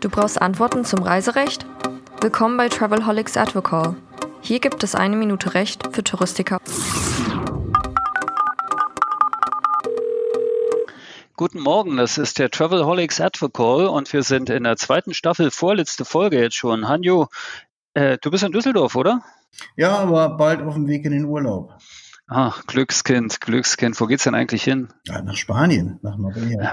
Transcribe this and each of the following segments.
Du brauchst Antworten zum Reiserecht? Willkommen bei Travelholics Advocall. Hier gibt es eine Minute Recht für Touristiker. Guten Morgen, das ist der Travelholics Advocall und wir sind in der zweiten Staffel, vorletzte Folge jetzt schon. Hanjo, äh, du bist in Düsseldorf, oder? Ja, aber bald auf dem Weg in den Urlaub. Ach, Glückskind, Glückskind. Wo geht's denn eigentlich hin? Ja, nach Spanien, nach Marbella. Ja.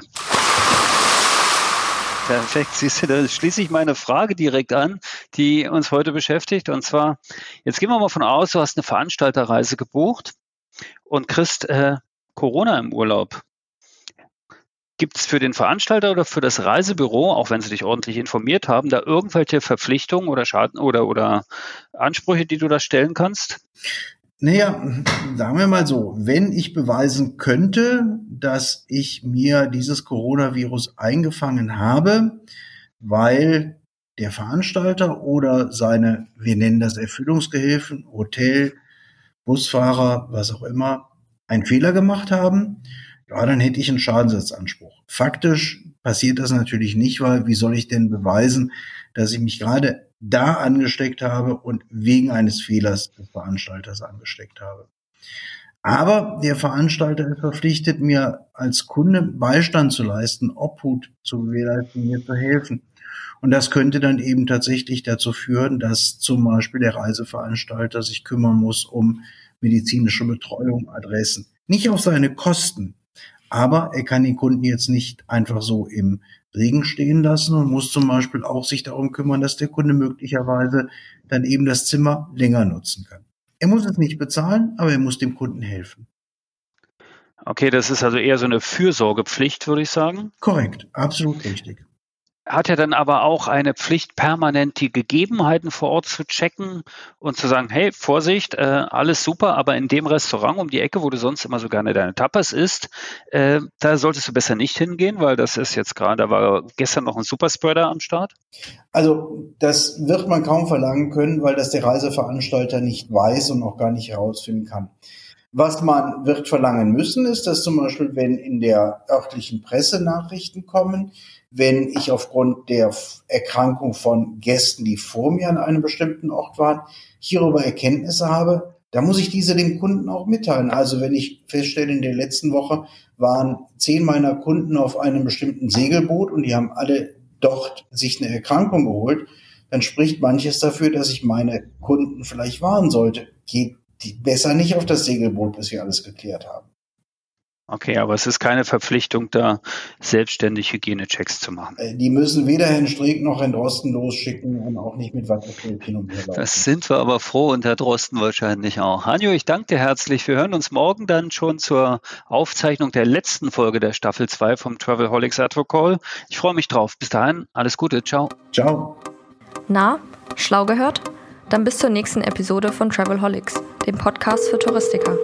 Perfekt, siehst du, da schließe ich meine Frage direkt an, die uns heute beschäftigt. Und zwar, jetzt gehen wir mal von aus, du hast eine Veranstalterreise gebucht und kriegst äh, Corona im Urlaub. Gibt es für den Veranstalter oder für das Reisebüro, auch wenn sie dich ordentlich informiert haben, da irgendwelche Verpflichtungen oder Schaden oder, oder Ansprüche, die du da stellen kannst? Naja, sagen wir mal so, wenn ich beweisen könnte, dass ich mir dieses Coronavirus eingefangen habe, weil der Veranstalter oder seine, wir nennen das Erfüllungsgehilfen, Hotel, Busfahrer, was auch immer, einen Fehler gemacht haben, ja, dann hätte ich einen Schadensersatzanspruch. Faktisch passiert das natürlich nicht, weil wie soll ich denn beweisen, dass ich mich gerade da angesteckt habe und wegen eines Fehlers des Veranstalters angesteckt habe. Aber der Veranstalter ist verpflichtet, mir als Kunde Beistand zu leisten, Obhut zu gewährleisten, mir zu helfen. Und das könnte dann eben tatsächlich dazu führen, dass zum Beispiel der Reiseveranstalter sich kümmern muss um medizinische Betreuung, Adressen. Nicht auf seine Kosten, aber er kann den Kunden jetzt nicht einfach so im Regen stehen lassen und muss zum Beispiel auch sich darum kümmern, dass der Kunde möglicherweise dann eben das Zimmer länger nutzen kann. Er muss es nicht bezahlen, aber er muss dem Kunden helfen. Okay, das ist also eher so eine Fürsorgepflicht, würde ich sagen. Korrekt, absolut richtig hat er dann aber auch eine Pflicht, permanent die Gegebenheiten vor Ort zu checken und zu sagen, hey, Vorsicht, äh, alles super, aber in dem Restaurant um die Ecke, wo du sonst immer so gerne deine Tapas isst, äh, da solltest du besser nicht hingehen, weil das ist jetzt gerade, da war gestern noch ein Superspreader am Start. Also das wird man kaum verlangen können, weil das der Reiseveranstalter nicht weiß und auch gar nicht herausfinden kann. Was man wird verlangen müssen, ist, dass zum Beispiel, wenn in der örtlichen Presse Nachrichten kommen, wenn ich aufgrund der Erkrankung von Gästen, die vor mir an einem bestimmten Ort waren, hierüber Erkenntnisse habe, da muss ich diese dem Kunden auch mitteilen. Also wenn ich feststelle, in der letzten Woche waren zehn meiner Kunden auf einem bestimmten Segelboot und die haben alle dort sich eine Erkrankung geholt, dann spricht manches dafür, dass ich meine Kunden vielleicht warnen sollte. Geht besser nicht auf das Segelboot, bis wir alles geklärt haben. Okay, aber es ist keine Verpflichtung, da selbstständig Hygienechecks zu machen. Äh, die müssen weder Herrn Streeck noch Herrn Drosten losschicken und auch nicht mit Wasserfeld hin und her Das sind wir aber froh und Herr Drosten wahrscheinlich auch. Hanjo, ich danke dir herzlich. Wir hören uns morgen dann schon zur Aufzeichnung der letzten Folge der Staffel 2 vom Travelholics Advocall. Ich freue mich drauf. Bis dahin, alles Gute. Ciao. Ciao. Na, schlau gehört? Dann bis zur nächsten Episode von Travelholics, dem Podcast für Touristiker.